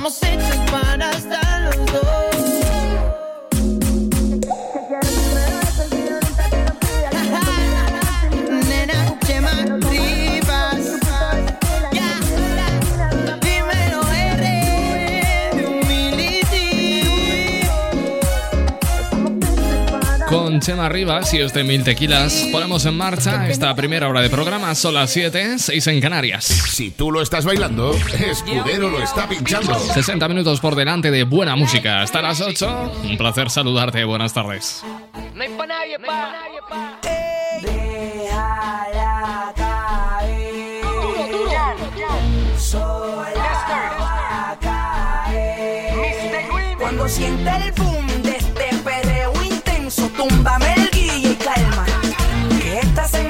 Somos hechos para estar. Chema Rivas y este Mil Tequilas. Ponemos en marcha esta primera hora de programa. Son las 7, 6 en Canarias. Si tú lo estás bailando, Escudero lo está pinchando. 60 minutos por delante de buena música. Hasta las 8. Un placer saludarte. Buenas tardes. No hay pa' nadie, pa. Cuando siente el boom túmbame el guille y calma. Que estás en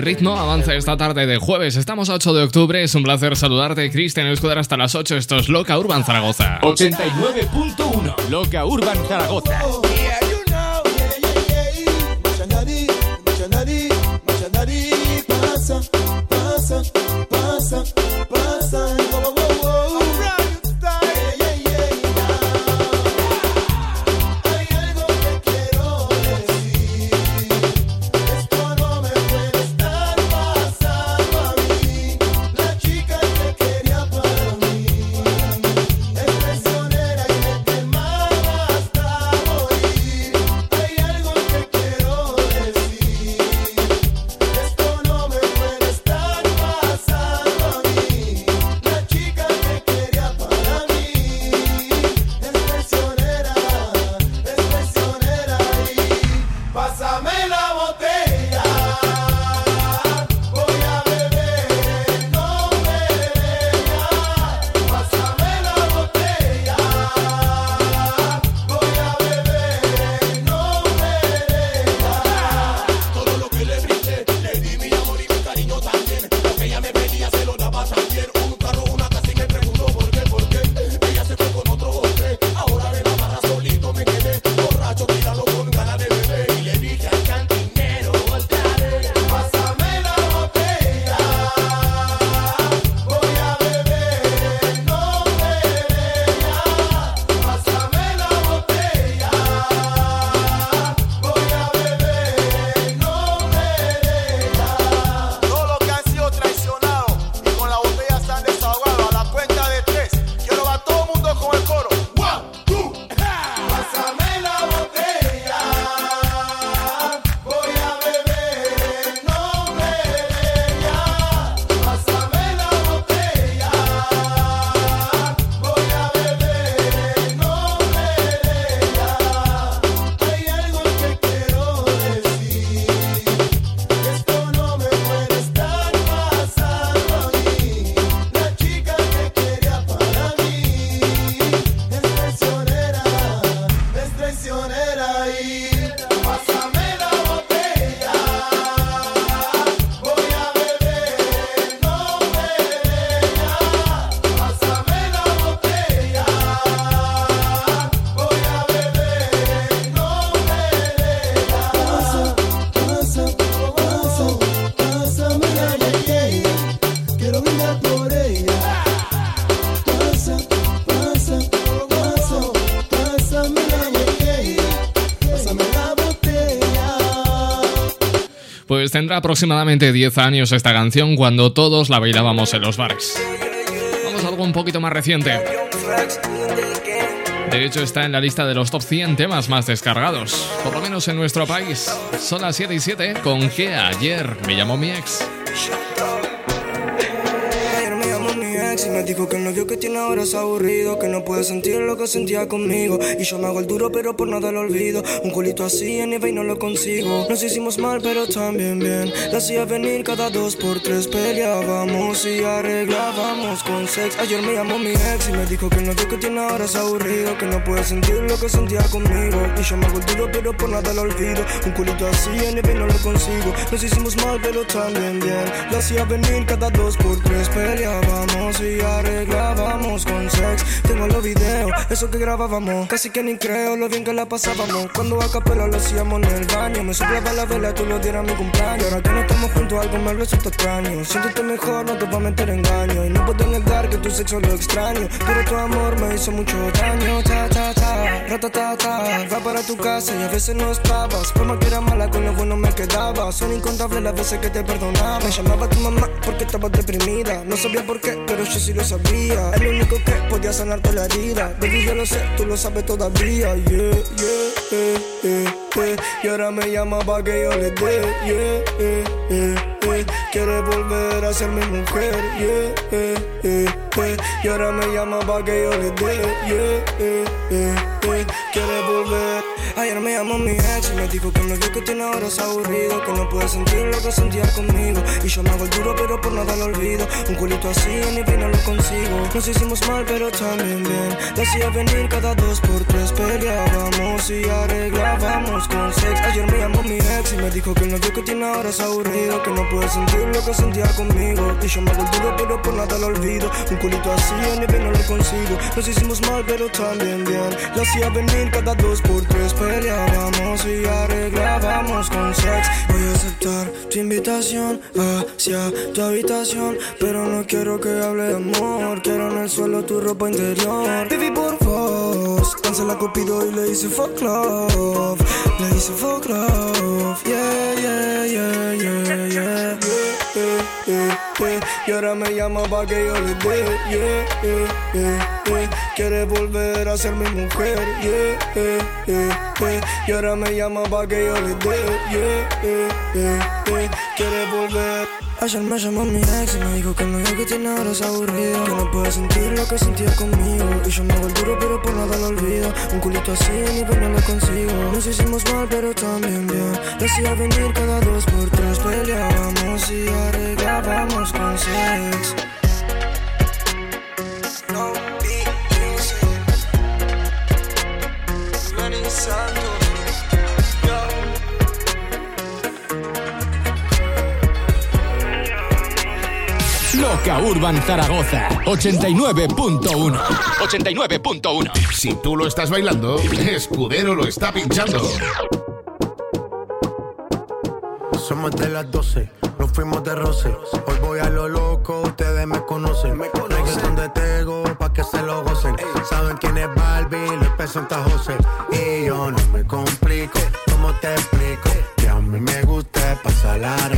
ritmo avanza esta tarde de jueves. Estamos a 8 de octubre. Es un placer saludarte, Cristian Escudero, hasta las 8. Esto es Loca Urban Zaragoza. 89.1 Loca Urban Zaragoza. Tendrá aproximadamente 10 años esta canción cuando todos la bailábamos en los bares. Vamos a algo un poquito más reciente. De hecho, está en la lista de los top 100 temas más descargados, por lo menos en nuestro país. Son las 7 y 7 con que ayer me llamó mi ex. Y me dijo que el novio que tiene ahora es aburrido, que no puede sentir lo que sentía conmigo. Y yo me hago el duro, pero por nada lo olvido. Un culito así en y no lo consigo. Nos hicimos mal, pero también bien. La hacía venir cada dos por tres, peleábamos y arreglábamos con sex. Ayer me llamó mi ex y me dijo que el novio que tiene ahora es aburrido, que no puede sentir lo que sentía conmigo. Y yo me hago el duro, pero por nada lo olvido. Un culito así en y no lo consigo. Nos hicimos mal, pero también bien. La hacía venir cada dos por tres, peleábamos y y arreglábamos con sex. Tengo los videos, eso que grabábamos. Casi que ni creo lo bien que la pasábamos. Cuando a capela lo hacíamos en el baño. Me soplaba la vela, tú lo dieras a mi cumpleaños. Ahora que no estamos juntos, algo me resulta extraño. Siéntete mejor, no te va a meter engaño. Y no puedo negar que tu sexo lo extraño. Pero tu amor me hizo mucho daño. Ta, ta, ta, rata, ta, ta. Va para tu casa y a veces no estabas. Por más que era mala, con lo bueno me quedaba. Son incontables las veces que te perdonaba. Me llamaba tu mamá porque estabas deprimida. No sabía por qué, pero yo si lo sabía. El único que podía sanarte la herida. Baby, yo lo sé, tú lo sabes todavía. Yeah, yeah, yeah, yeah, Y ahora me llama pa' que yo le dé. Yeah, yeah, yeah. Quiere volver a ser mi mujer. Yeah. Y ahora me llama pa' que yo le dé. Yeah. Quiere volver. Ayer me llamó mi ex y me dijo que el novio que tiene ahora es aburrido, que no puede sentir lo que sentía conmigo. Y yo me hago duro, pero por nada lo olvido. Un culito así ni vino lo consigo. Nos hicimos mal, pero también bien. Le hacía venir cada dos por tres, peleábamos y arreglábamos con sex. Ayer me llamó mi ex y me dijo que el novio que tiene ahora es aburrido, que no puede sentir lo que sentía conmigo. Y yo me hago el duro, pero por nada lo olvido. Un culito así ni vino lo consigo. Nos hicimos mal, pero también bien. Le hacía venir cada dos por tres, peleábamos y arreglábamos con sex. Voy a aceptar tu invitación hacia tu habitación, pero no quiero que hable de amor. Quiero en el suelo tu ropa interior. Baby, por vos, cancela Cupido y le hice fuck love. Le hice fuck love. Yeah, yeah, yeah, yeah, yeah. yeah, yeah. Y ahora me llama pa' que yo le dé. Yeah, yeah, yeah. Quiere volver a ser mi mujer. Yeah, yeah, yeah. Y ahora me llama pa' que yo le dé. Yeah, yeah, yeah. Quiere volver. Ayer me llamó mi ex y me dijo que el novio que tiene ahora es aburrido Que no puede sentir lo que sentía conmigo. Y yo me hago el duro pero por nada lo olvido. Un culito así ni no lo consigo. Nos hicimos mal pero también bien. Le hacía venir cada dos por tres. Peleábamos y arreglábamos con sex Urban Zaragoza 89.1 89.1 Si tú lo estás bailando, Escudero lo está pinchando. Somos de las 12, nos fuimos de roce. Hoy voy a lo loco, ustedes me conocen. Me conocen de Tego, pa' que se lo gocen. Saben quién es Barbie, López Santa José. Y yo no me complico, ¿cómo te explico? Que a mí me gusta pasarla rico. ¿Cómo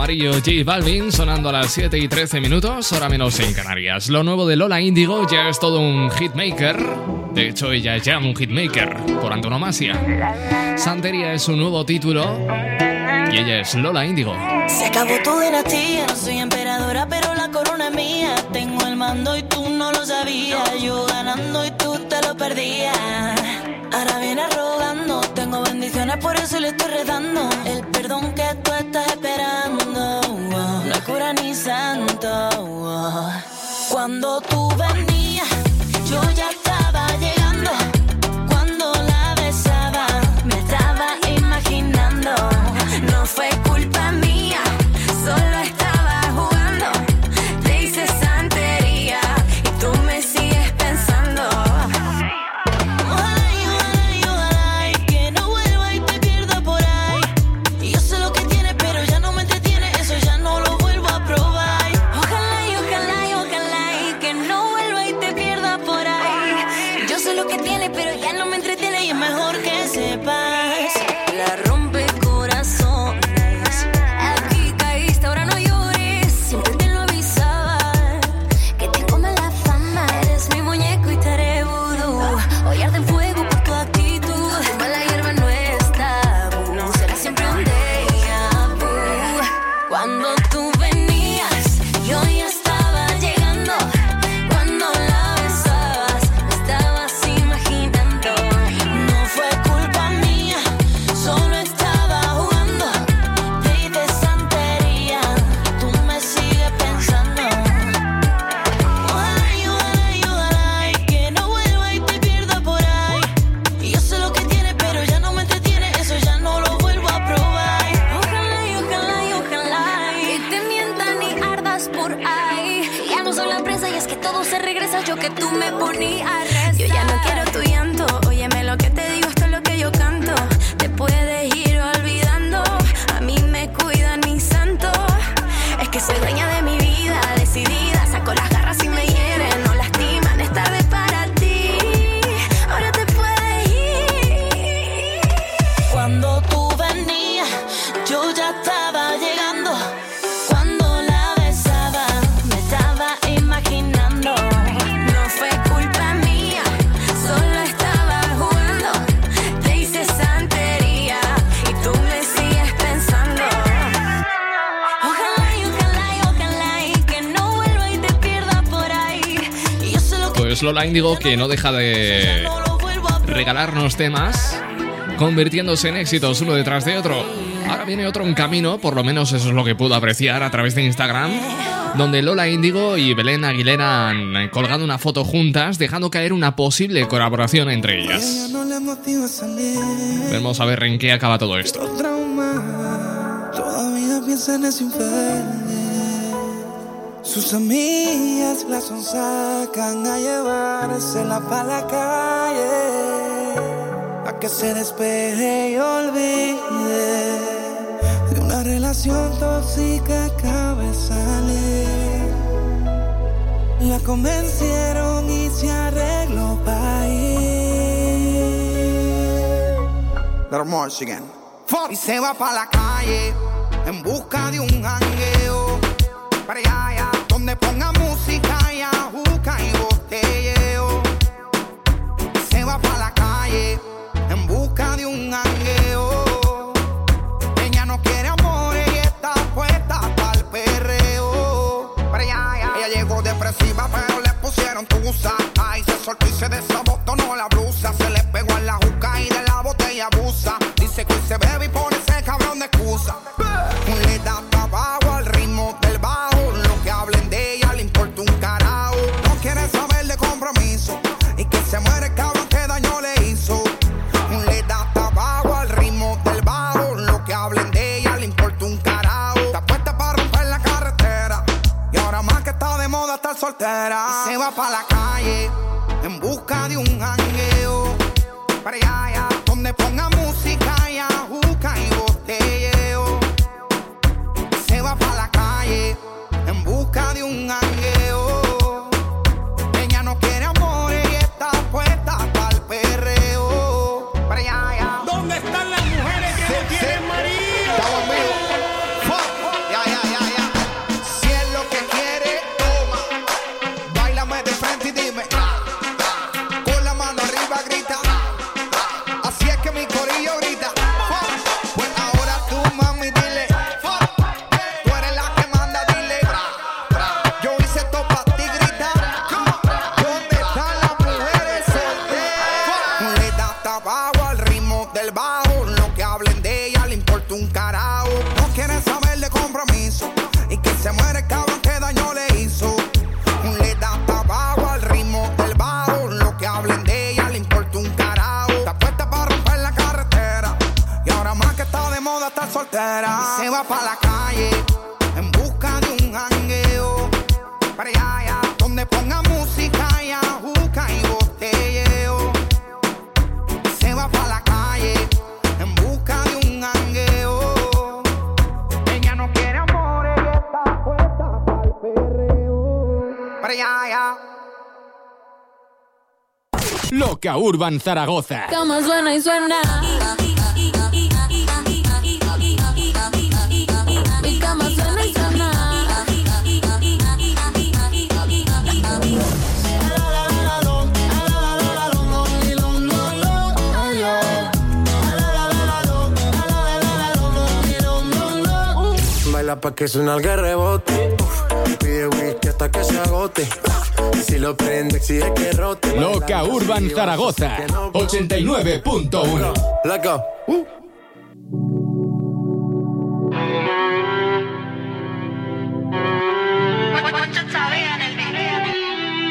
Amarillo J Balvin sonando a las 7 y 13 minutos, ahora menos en Canarias. Lo nuevo de Lola Indigo ya es todo un hitmaker. De hecho, ella es ya un hitmaker por antonomasia. Santería es su nuevo título y ella es Lola Indigo. Se acabó tu dinastía, soy emperadora, pero la corona es mía. Tengo el mando y tú no lo sabías. Yo ganando y tú te lo perdías. Ahora viene rogando, por eso le estoy redando. El perdón que tú estás esperando, no hay cura ni santo. Cuando tú venías, yo ya estaba Lola Indigo que no deja de regalarnos temas, convirtiéndose en éxitos uno detrás de otro. Ahora viene otro en camino, por lo menos eso es lo que puedo apreciar a través de Instagram, donde Lola Índigo y Belén Aguilera han colgado una foto juntas, dejando caer una posible colaboración entre ellas. Vamos a ver en qué acaba todo esto. Todavía piensa en ese infeliz. Sus amigas la sonsacan a llevársela para la calle. A que se despeje y olvide de una relación tóxica acaba salir. La convencieron y se arregló para ir. Little March again. Y se va pa' la calle en busca de un jangueo. Para allá, allá, donde ponga música y ajuca y botelleo. Se va pa' la calle en busca de un jangueo. Ella no quiere amor y está puesta para el perreo. Ella llegó depresiva, pero le pusieron tusa. Ay, se soltó y se desabotó, no la fala Urban Zaragoza. Como suena y suena. Baila pa' que suena el que rebote. Pide whisky que se agote. Si lo prende, exige que rote. Loca Urban Zaragoza, 89.1.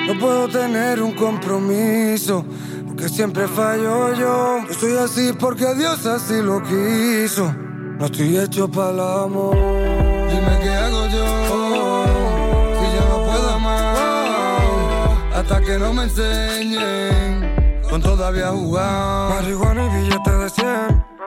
No puedo tener un compromiso, porque siempre fallo yo. Yo soy así porque Dios así lo quiso. No estoy hecho para el amor. Dime qué hago yo hasta que no me enseñen con todavía jugar. Marihuana y billete de 100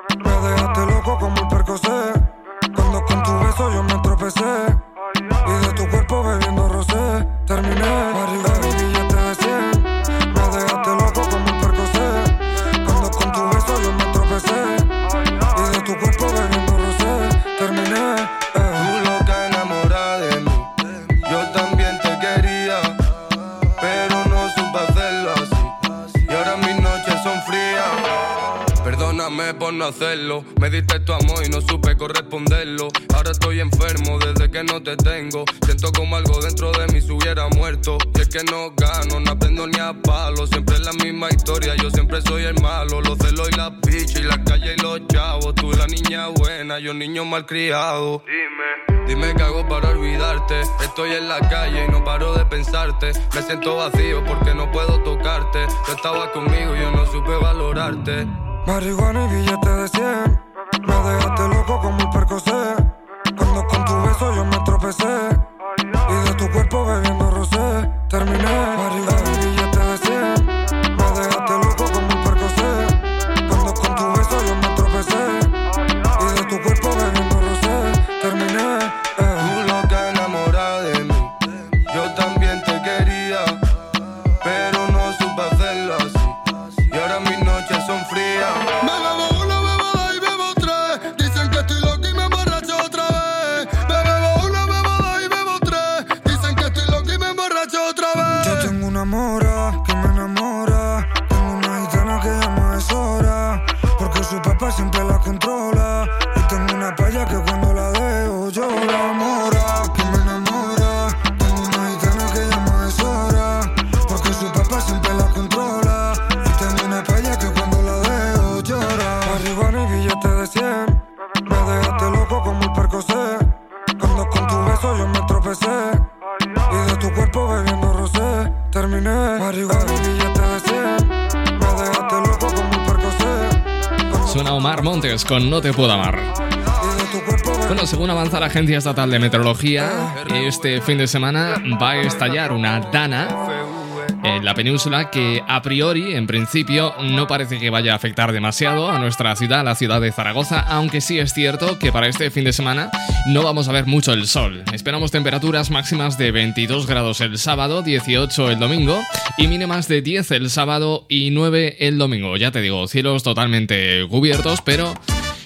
Me diste tu amor y no supe corresponderlo. Ahora estoy enfermo desde que no te tengo. Siento como algo dentro de mí se hubiera muerto. Y es que no gano, no aprendo ni a palo. Siempre es la misma historia, yo siempre soy el malo. Los celos y las pichas y la calle y los chavos. Tú la niña buena, yo niño malcriado. Dime. Dime qué hago para olvidarte. Estoy en la calle y no paro de pensarte. Me siento vacío porque no puedo tocarte. Tú estabas conmigo y yo no supe valorarte. Marihuana y billetes de 100 con No te puedo amar. Bueno, según avanza la Agencia Estatal de Meteorología, este fin de semana va a estallar una dana en la península que a priori, en principio, no parece que vaya a afectar demasiado a nuestra ciudad, la ciudad de Zaragoza, aunque sí es cierto que para este fin de semana no vamos a ver mucho el sol. Esperamos temperaturas máximas de 22 grados el sábado, 18 el domingo y mínimas de 10 el sábado y 9 el domingo. Ya te digo, cielos totalmente cubiertos, pero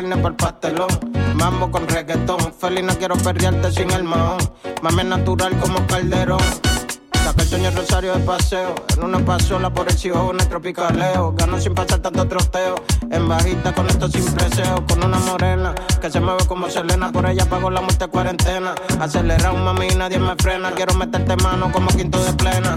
carne por pastelón, mambo con reggaetón. Feliz no quiero perderte sin el mahón. Mame natural como calderón. Saca el sueño rosario de paseo. En una pasola por el cielo en el tropicaleo. Gano sin pasar tanto troteo. En bajita con esto sin preseo. Con una morena que se mueve como Selena. Por ella pago la muerte cuarentena. Acelera un mami nadie me frena. Quiero meterte mano como quinto de plena.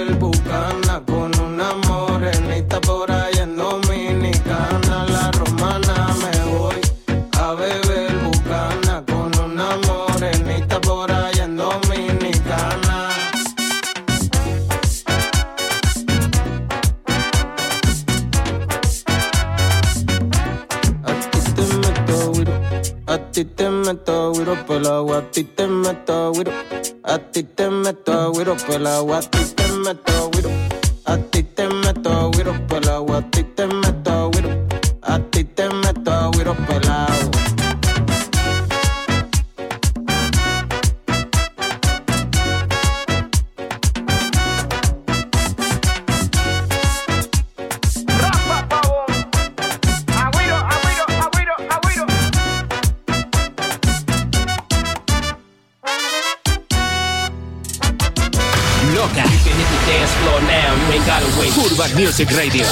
por a ti te meto güiro, a ti te meto güiro por a ti te meto güiro, a ti te meto güiro por a ti Music Radio.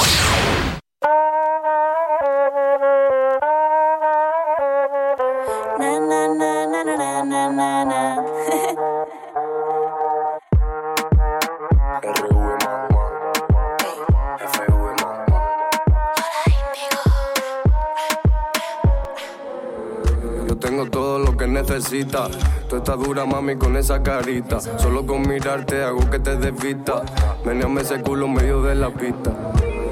Yo tengo todo lo que necesitas. Tú estás dura, mami, con esa carita. Solo con mirarte hago que te desvista. Meneame ese culo en medio de la pista.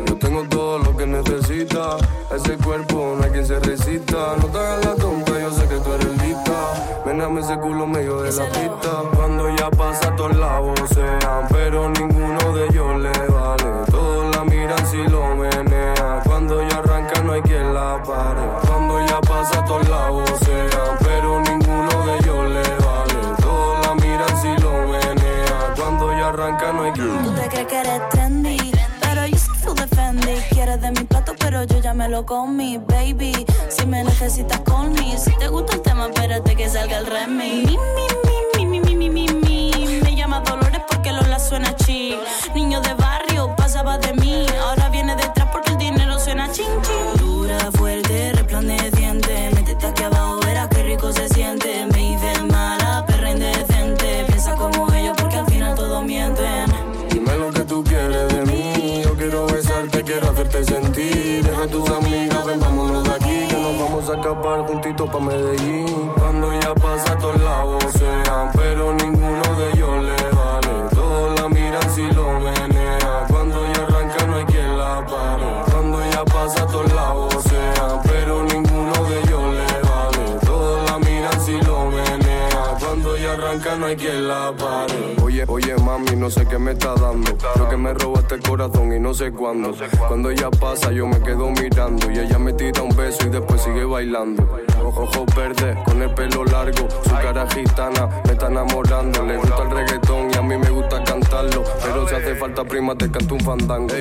Yo tengo todo lo que necesitas. Ese cuerpo no hay quien se resista. No te hagas la tonta, yo sé que tú eres lista. Meneame ese culo en medio de la pista. Cuando ya pasa, todos la vocean. Pero ninguno de ellos le vale. Todos la miran si lo menea. Cuando ya arranca, no hay quien la pare. Cuando ya pasa, todos la vocean. Pero yo ya me lo comí, baby. Si me necesitas, call me. Si te gusta el tema, espérate que salga el remix. Mi, mi, mi, mi, mi, mi, mi, mi. Me llama Dolores porque Lola suena chic. Niño de barrio, pasaba de mí. Ahora viene detrás porque el dinero suena ching, ching. Dura, fuerte, resplandeciente. Métete aquí abajo, Deja a tus amigas, ven, vámonos de aquí. Que nos vamos a escapar juntitos pa' Medellín. Cuando ya pasa, todos la no sé qué me está dando. Creo que me robaste el corazón y no sé cuándo. Cuando ella pasa, yo me quedo mirando. Y ella me tira un beso y después sigue bailando. Ojos verdes, con el pelo largo. Su cara gitana me está enamorando. Le gusta el reggaetón y a mí me gusta cantarlo. Pero si hace falta prima, te canto un fandango.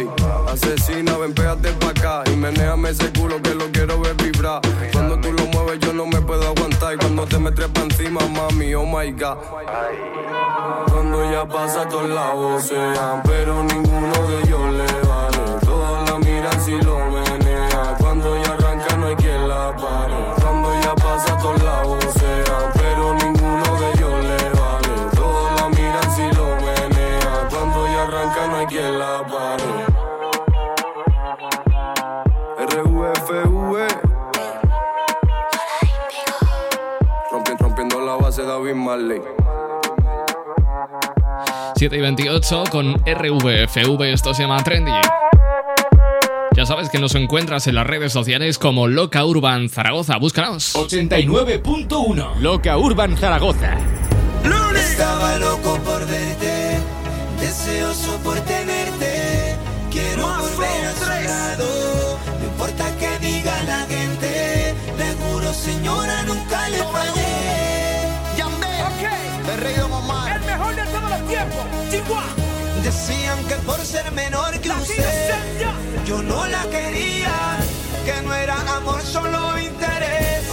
Asesina, ven, pégate pa' acá. Y menéame ese culo que lo quiero ver me trepa encima, mami, oh my god. Cuando ya pasa todos lados sean, pero ninguno de ellos le vale. Todos la miran si lo Marley 7 y 28 con RVFV, esto se llama Trendy. Ya sabes que nos encuentras en las redes sociales como Loca Urban Zaragoza. Búscanos. 89.1 Loca Urban Zaragoza. Estaba loco por verte, que por ser menor que usted, yo no la quería, que no era amor, solo interés.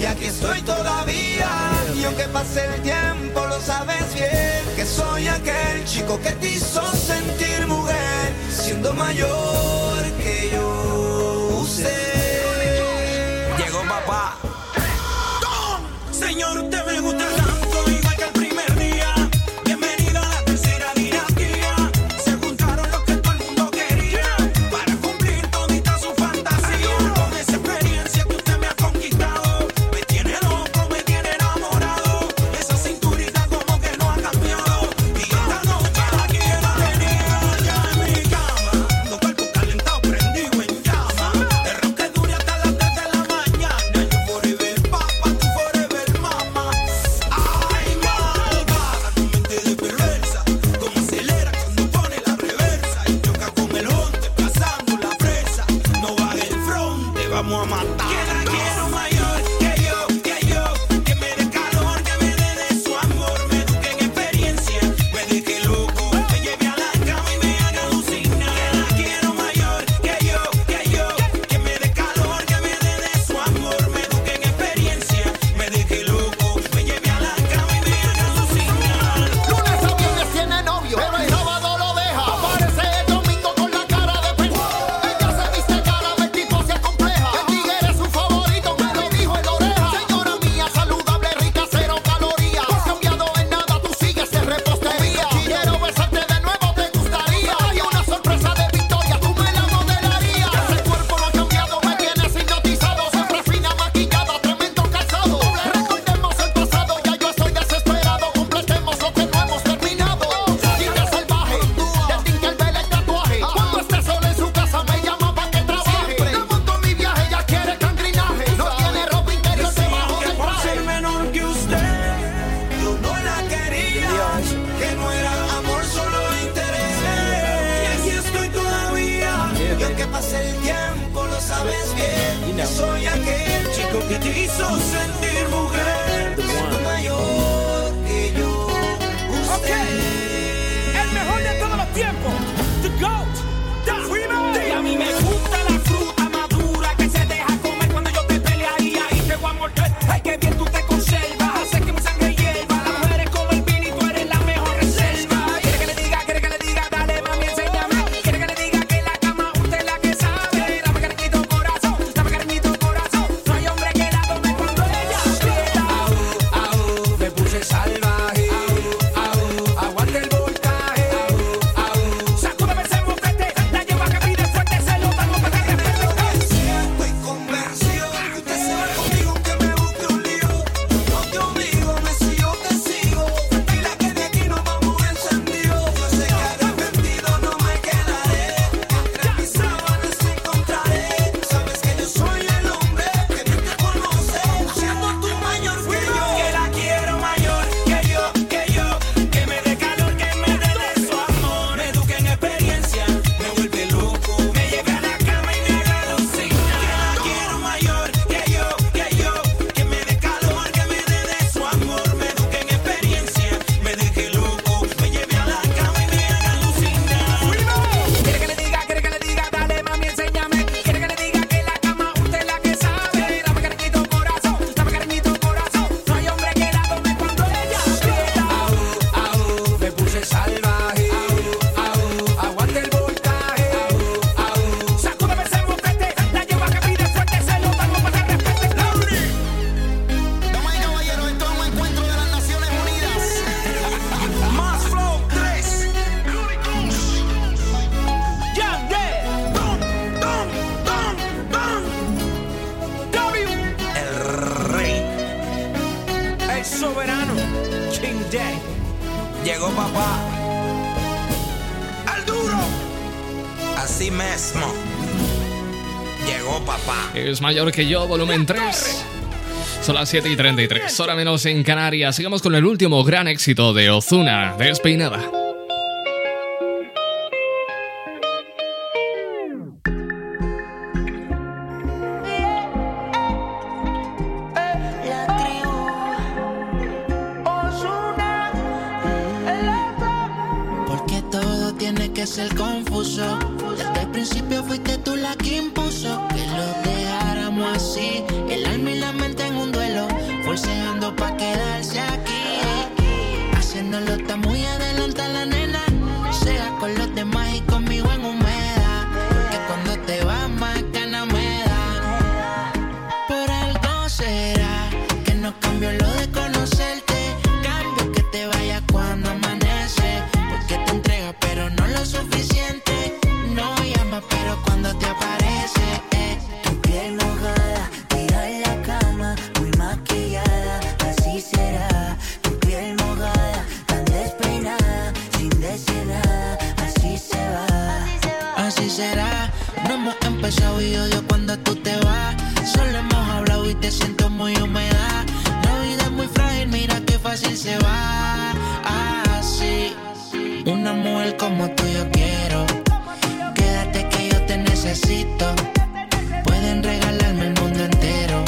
Y aquí estoy todavía, y aunque pase el tiempo, lo sabes bien, que soy aquel chico que te hizo sentir mujer, siendo mayor que yo. Usted llegó papá. Señor, usted me gusta mayor que yo, volumen 3. Son las 7 y 33, hora menos en Canarias. Sigamos con el último gran éxito de Ozuna, Despeinada. No hemos empezado y odio cuando tú te vas. Solo hemos hablado y te siento muy humedad. La vida es muy frágil, mira qué fácil se va. Ah, Así, una mujer como tú yo quiero. Quédate que yo te necesito. Pueden regalarme el mundo entero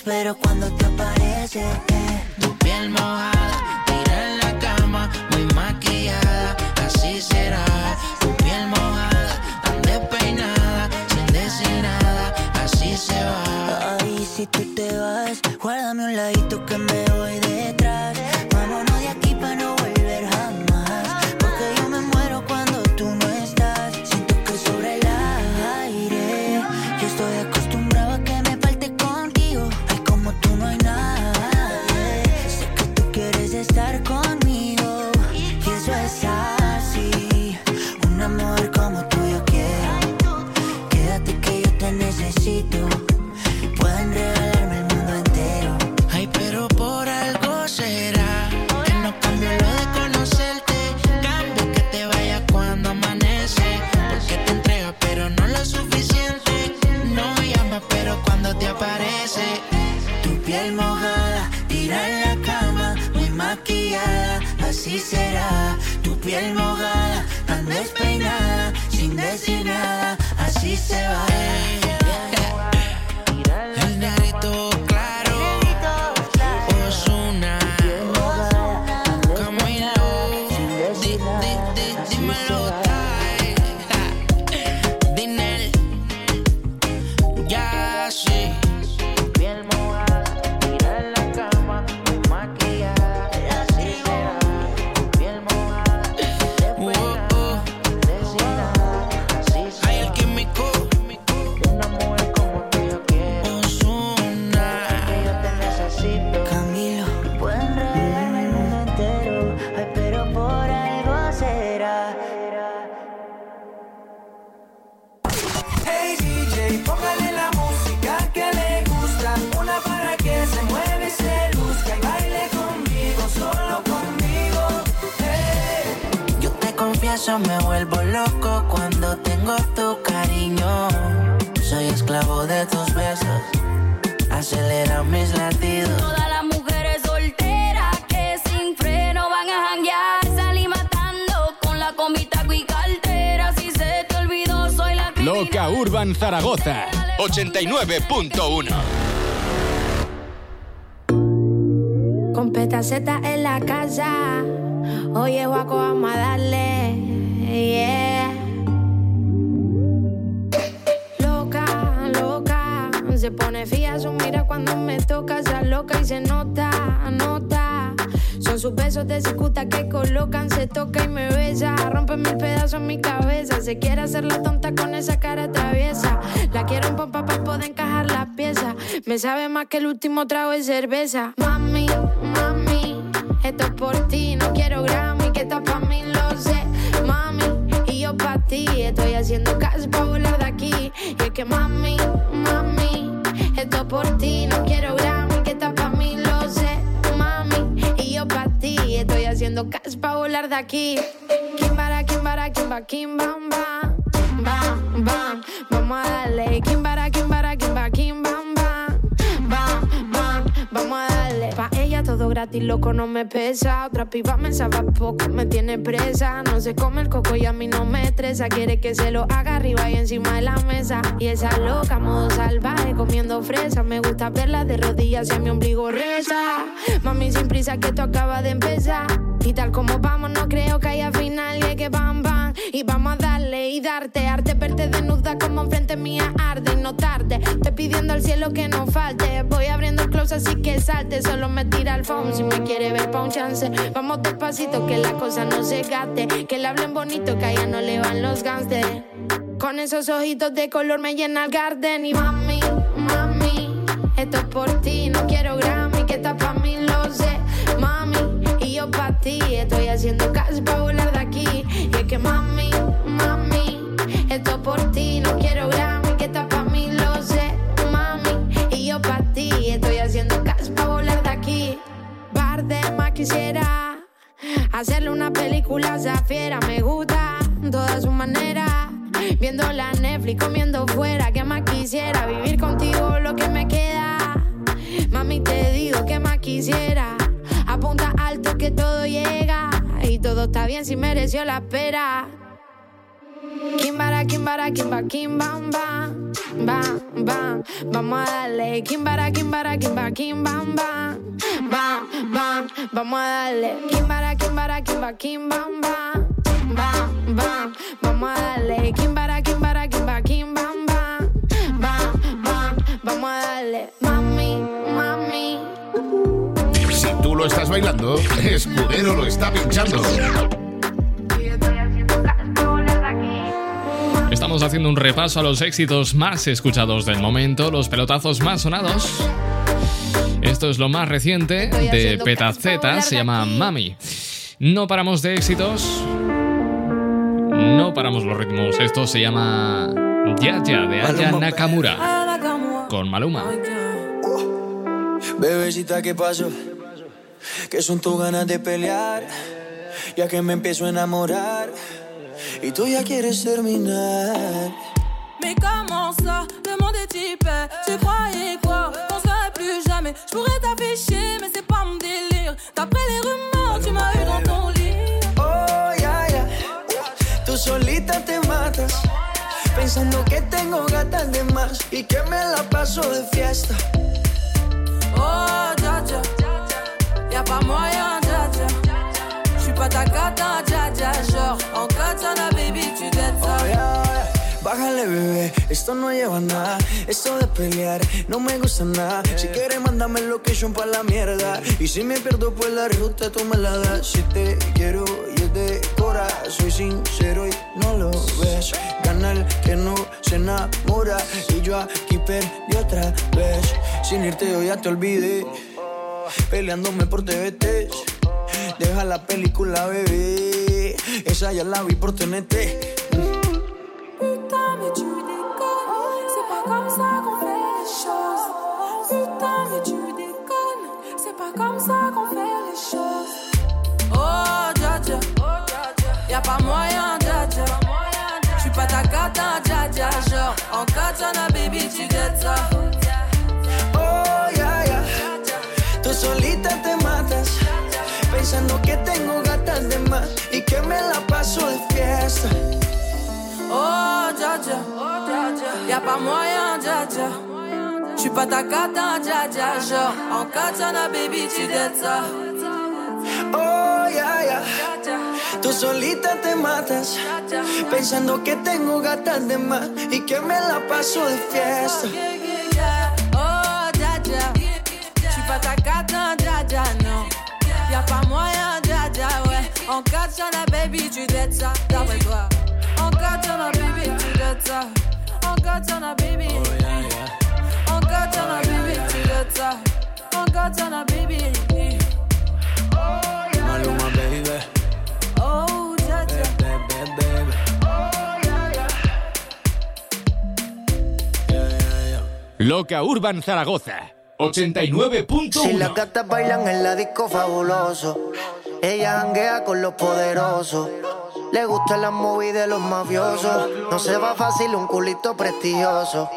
pero cuando te aparece, eh. tu piel mojada, tira en la cama, muy maquillada, así será. Tu piel mojada, tan despeinada, sin decir nada, así se va. Ay, si tú te vas, guárdame un ladito que me voy de piel mojada, tira en la cama, muy maquillada, así será. Tu piel mojada, tan despeinada, sin decir nada, así se va. eso me vuelvo loco cuando tengo tu cariño. Soy esclavo de tus besos, acelera mis latidos. Todas las mujeres solteras que sin freno van a janguear, salí matando con la comita y cartera. Si se te olvidó, soy la criminal. Loca Urban Zaragoza, 89.1. Con petaceta en la casa, oye, Guaco, vamos a darle. Cuando me toca se loca y se nota, nota. Son sus besos de cicuta que colocan, se toca y me besa. Rompe mil pedazos en mi cabeza. Se quiere hacer la tonta con esa cara traviesa. La quiero en pompa para poder encajar las piezas. Me sabe más que el último trago de cerveza. Mami, mami, esto es por ti. No quiero Grammy, que estás pa' mí, lo sé. Mami, y yo pa' ti. Estoy haciendo caso pa' volar de aquí. Y es que mami, mami, esto es por ti volar de aquí. Kimbara, kimbara, kimba, kim, bam, bam. Bam, bam, vamos a darle. Kimbara, gratis, loco, no me pesa. Otra piba me sabe poco, me tiene presa. No se come el coco y a mí no me estresa. Quiere que se lo haga arriba y encima de la mesa. Y esa loca, modo salvaje, comiendo fresa. Me gusta verla de rodillas y mi ombligo reza. Mami, sin prisa, que esto acaba de empezar. Y tal como vamos, no creo que haya final. Y es que bam, bam. Y vamos a darle y darte. Arte, verte desnuda como enfrente mía arde. Y no tarde, te pidiendo al cielo que no falte. Voy abriendo el close así que salte. Solo me tira el phone si me quiere ver pa' un chance. Vamos despacito, que la cosa no se gaste. Que le hablen bonito, que a ella no le van los gangsters. Con esos ojitos de color me llena el garden. Y mami, mami, esto es por ti. No quiero Grammy, que está pa' mí, lo sé. Mami, y yo pa' ti. Estoy haciendo caso pa' volar de Y es que mami, mami, esto es por ti. No quiero Grammy, que está pa' mí, lo sé. Mami, y yo pa' ti. Estoy haciendo caso pa' volar de aquí. Bardema quisiera hacerle una película a fiera. Me gusta toda su manera. Viendo la Netflix, comiendo fuera. ¿Qué más quisiera? Vivir contigo lo que me queda. Mami, te digo que más quisiera. Apunta alto que todo llega. Todo está bien si mereció la espera. Kimbara, kimbara, kimba, kim, bam, bam. Bam, vamos a darle. Kimbara, kimbara, kimba, kim, bam, bam. Bam, vamos a darle. Kimbara, kimbara, kimba, kim, bam, bam. Bam, vamos a darle. Kimbara, kimbara, kimba, kim, bam, bam. Bam, bam, vamos a darle. Tú lo estás bailando, Escudero lo está pinchando. Estamos haciendo un repaso a los éxitos más escuchados del momento, los pelotazos más sonados. Esto es lo más reciente de Petaceta, se llama Mami. No paramos de éxitos. No paramos los ritmos. Esto se llama Ya Ya de Aya Nakamura con Maluma. Bebecita, ¿qué pasó? Que son tus ganas de pelear, ya que me empiezo a enamorar y tú ya quieres terminar. Mais comment ça, le monde est hyper Tu croyais quoi Qu'on serait plus jamais Je pourrais t'afficher mais c'est pas mon délire D'après les rumeurs tu m'as eu dans ton lit Oh, ya, ya. Tú solita te matas, pensando que tengo gatas de más y que me la paso de fiesta. Oh Y'a pas moyen dja dja J'suis pas ta cata dja dja Genre en katana baby tu dettes ça Oh. Bájale, bebé, esto no lleva a nada. Esto de pelear no me gusta nada. Si quieres, mándame el location pa' la mierda. Y si me pierdo, pues la ruta tú me la das. Si te quiero y es de cora, soy sincero y no lo ves. Gana el que no se enamora. Y yo aquí perdí otra vez. Sin irte, yo ya te olvidé. Peleándome por TVT. Deja la película, bebé. Esa ya la vi por TNT. Putain mais tu déconnes C'est pas comme ça qu'on fait les choses Putain mais tu déconnes C'est pas comme ça qu'on fait les choses Oh dja dja Y'a pas moyen dja dja J'suis pas ta cata dja dja Genre en katana baby tu dettes ça solita te matas, pensando que tengo gatas de más y que me la paso de fiesta. Oh dja dja Y'a pas moyen dja dja J'suis pas ta cata dja dja Genre en katana baby tu ça Oh, ya, ya. Tú solita te matas, pensando que tengo gatas de más y que me la paso de fiesta. tiens la baby, tu dettes ça, d'après la baby, baby. Baby, baby. Oh, yeah, Loca Urban Zaragoza, 89.1. Si las gatas bailan en la disco fabuloso ella janguea con los poderosos. Le gustan las movies de los mafiosos. No se va fácil un culito prestigioso.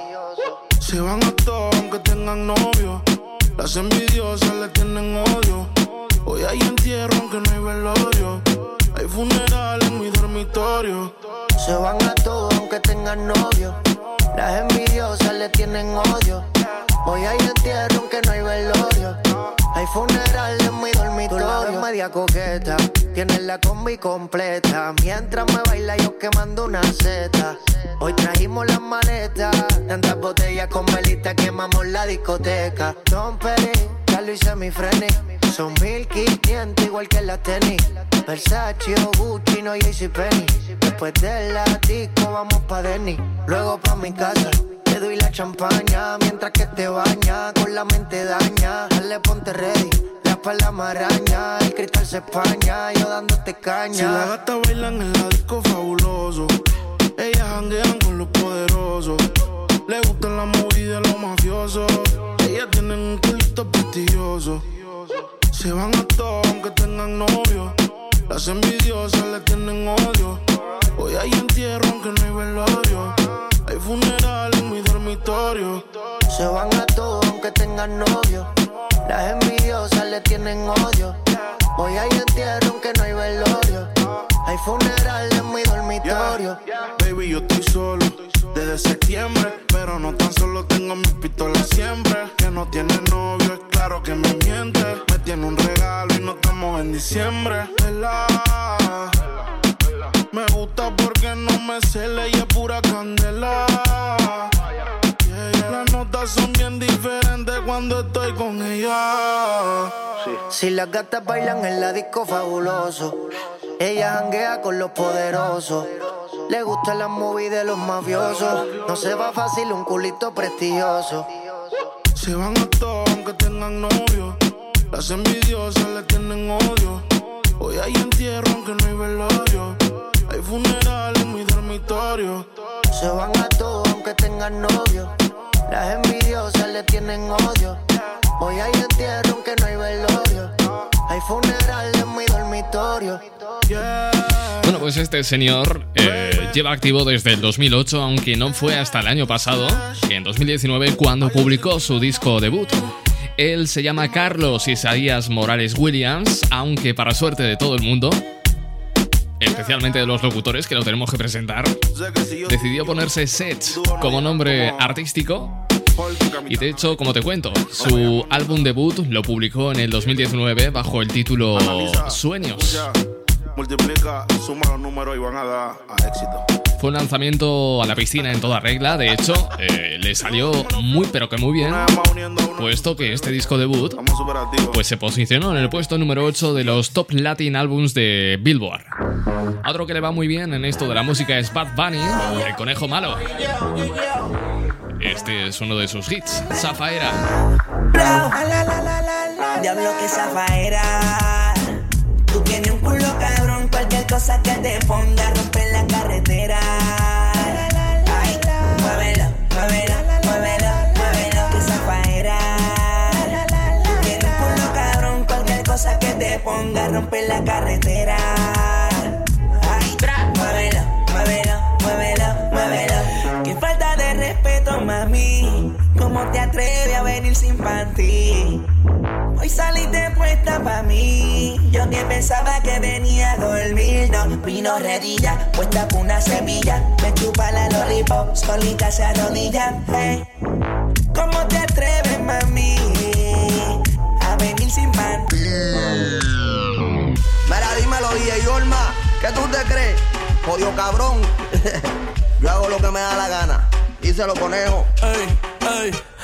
Se van a todos aunque tengan novio. Las envidiosas le tienen odio. Hoy hay entierro aunque no hay velorio. Hay funeral en mi dormitorio. Se van a todos aunque tengan novio. Las envidiosas le tienen odio. Hoy hay entierro aunque no hay velorio. Hay funeral en mi dormitorio. Media coqueta. Tienes la combi completa. Mientras me baila yo quemando una seta. Hoy trajimos las maletas. Tantas botellas con velita quemamos la discoteca. Don Carlos y Semifreni. Son 1500 igual que la tenis. Versace o Gucci, no Penny. Después de la disco vamos pa' Denny. Luego pa' mi casa. Te doy la champaña mientras que te baña. Con la mente daña. Dale, ponte ready. La maraña. El cristal se españa. Yo dándote caña. Si las gatas bailan en la disco fabuloso. Ellas janguean con los poderosos. Le gustan la movida de los mafiosos. Tienen un culito prestigioso. Se van a todos aunque tengan novio. Las envidiosas le tienen odio. Hoy hay entierro aunque no hay velorio. Hay funeral en mi dormitorio. Se van a todos aunque tengan novio. Las envidiosas le tienen odio. Hoy hay entierro aunque no hay velorio. Hay funeral en mi dormitorio. Baby, yo estoy solo desde septiembre. Pero no tan solo tengo mi pistola siempre. Que no tiene novio, es claro que me miente. Me tiene un regalo y no estamos en diciembre. Me gusta porque no me cele y es pura candela. Las notas son bien diferentes cuando estoy con ella. Si las gatas bailan en la disco fabuloso. Ella janguea con los poderosos. Le gustan las movies de los mafiosos. No se va fácil un culito prestigioso. Se van a todos aunque tengan novio. Las envidiosas le tienen odio. Hoy hay entierro aunque no hay velorio. Hay funeral en mi dormitorio. Se van a todos aunque tengan novio. Las envidiosas le tienen odio. Hoy hay entierro aunque no hay velorio. Hay funeral en mi dormitorio. Bueno, pues este señor eh, lleva activo desde el 2008, aunque no fue hasta el año pasado, en 2019, cuando publicó su disco debut. Él se llama Carlos Isaías Morales Williams, aunque para suerte de todo el mundo, especialmente de los locutores que lo tenemos que presentar, decidió ponerse Seth como nombre artístico. Y de hecho, como te cuento, su álbum debut lo publicó en el 2019 bajo el título Sueños. Multiplica, suma los números y van a dar a éxito. Fue un lanzamiento a la piscina en toda regla, de hecho, eh, le salió muy pero que muy bien, puesto que este disco debut pues se posicionó en el puesto número 8 de los Top Latin Albums de Billboard. Otro que le va muy bien en esto de la música es Bad Bunny, el conejo malo. Este es uno de sus hits, Zafaera. Diablo que zafaera. Tú tienes un culo cabrón, cualquier cosa que te ponga romper la carretera. Muévelo, muévelo, muévelo, muévelo, que zafaera. Cabrón, cualquier cosa que te ponga romper la carretera. Te atreves a venir sin panty? Hoy saliste puesta pa' mí. Yo que pensaba que venía a dormir. No, vino redilla, puesta por una semilla. Me chupa la lollipop, solita se arrodilla. Hey. ¿Cómo te atreves, mami? A venir sin panty. Mira, dímelo, DJ Olma, ¿qué tú te crees? Jodido cabrón. Yo hago lo que me da la gana. Díselo, conejo. Ey, ey.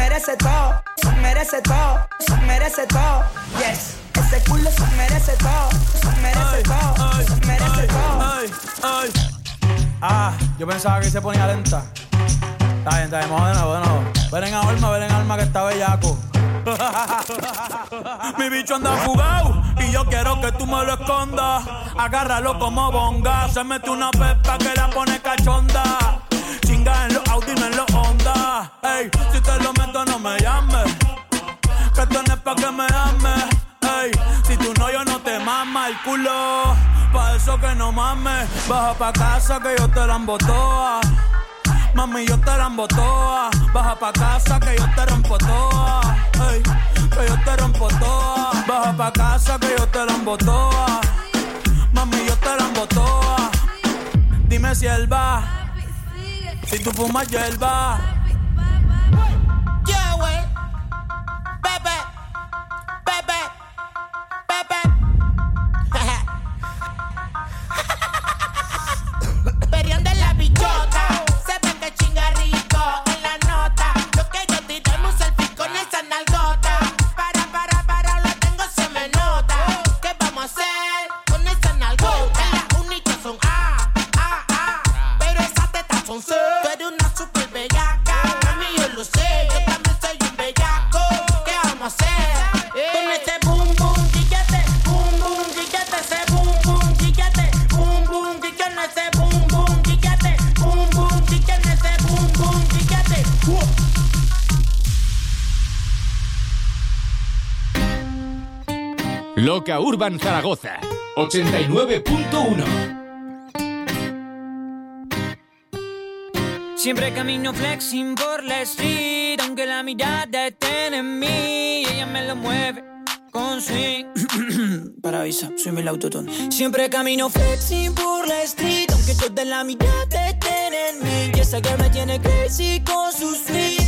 merece todo, se merece todo, se merece todo. Yes. Ese culo se merece todo, se merece todo, se merece todo. Ay, ay. Ah, yo pensaba que se ponía lenta. Está bien, está bien, vamos de nuevo, de nuevo. Ven en alma, ven en alma que está bellaco. Mi bicho anda fugado y yo quiero que tú me lo escondas. Agárralo como bonga. Se mete una pepa que la pone cachonda. Chinga en los Audi, no en los Honda. Ey, si te lo meto, no me llames. Que esto no es pa' que me ames. Ey, si tú no, yo no te mama el culo. Pa' eso que no mames. Baja pa' casa que yo te la embotoa. Mami, yo te la embotoa. Baja pa' casa que yo te rompo toa. Ey, que yo te rompo toa. Baja pa' casa que yo te la embotoa. Mami, yo te la embotoa. Dime si él va. Si tú fumas hierba. Loca Urban Zaragoza 89.1 Siempre camino flexing por la street, aunque la mirada esté en mí, ella me lo mueve con swing. Para avisa, soy el autotune. Siempre camino flexing por la street, aunque toda la mirada estén en mí, y esa que me tiene crazy con sus swing.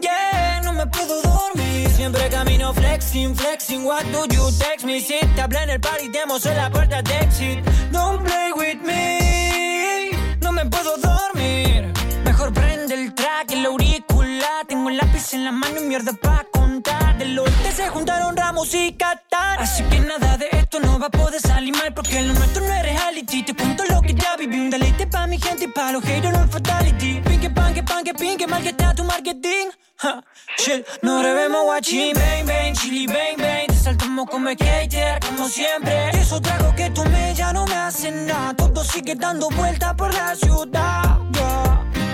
Yeah, no me puedo dormir. Siempre camino flexing, flexing. What do you text me? Si te hablé en el party, te en la puerta de exit. Don't play with me. No me puedo dormir. Mejor prende el track, el auricular. Tengo el lápiz en la mano y mierda pa' contar. Del oeste se juntaron Ramos y Qatar. Así que nada de esto no va a poder salir mal. Porque lo nuestro no es reality. Te cuento lo que ya viví. Un deleite pa' mi gente y pa' los haters, no fatality. Pinque, panque, panque, pinque, mal que está tu marketing. Ha, shit, no revemos guachín. Bang, bang, chili, bang, bang. Te saltamos como skater, como siempre. Eso trago que tomé ya no me hace nada. Todo sigue dando vueltas por la ciudad.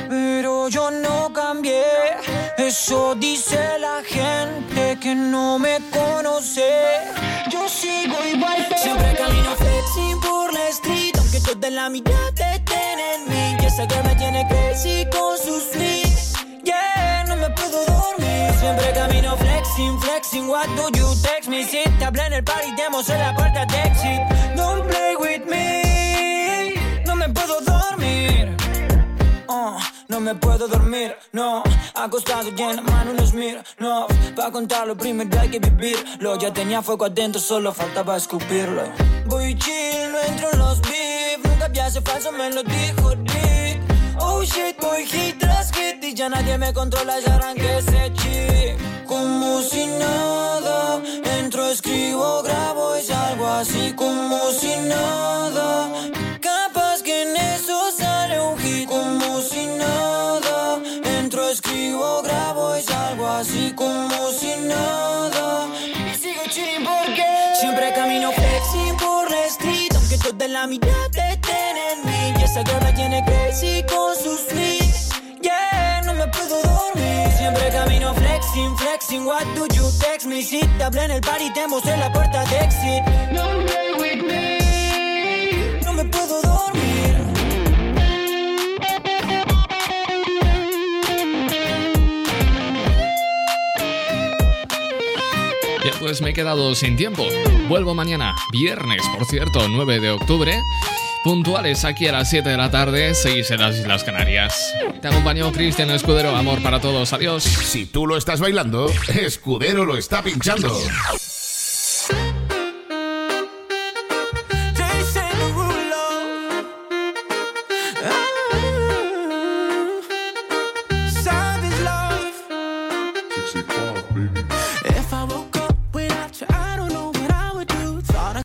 Pero yo no cambié. Eso dice la gente que no me conoce. Yo sigo igual, pero siempre camino flexing por la street. Aunque toda la mirada estén en mí. Y esa que me tiene crazy con sus swings. Siempre camino flexing, flexing. What do you text me? Si te hablé en el party, demos en la puerta de exit. Don't play with me. No me puedo dormir. Oh, no me puedo dormir, no Acostado y en la mano mira, no Pa' contarlo primero hay que vivirlo Ya tenía fuego adentro, solo faltaba escupirlo Voy chill, no entro en los beef Nunca había falso, me lo dijo Dick Oh shit, voy hit tras ya nadie me controla, ya arranqué ese chip Como si nada En Entro, escribo, grabo y salgo así como si nada. Capaz que en eso sale un hit como si nada. Entro, escribo, grabo y salgo así como si nada. Sigo chilling porque siempre camino flexing por la street. Aunque toda la mirada estén en mí. Y esa me tiene crazy con sus tweets. No me puedo dormir. Siempre camino flexing, flexing. What do you text me? Si te hablé en el party, te mostré la puerta de exit. No play with me. No me puedo dormir. Ya pues me he quedado sin tiempo. Vuelvo mañana, viernes, por cierto, 9 de octubre. Puntuales aquí a las 7 de la tarde, 6 en las Islas Canarias. Te acompañó Cristian Escudero, amor para todos, adiós. Si tú lo estás bailando, Escudero lo está pinchando.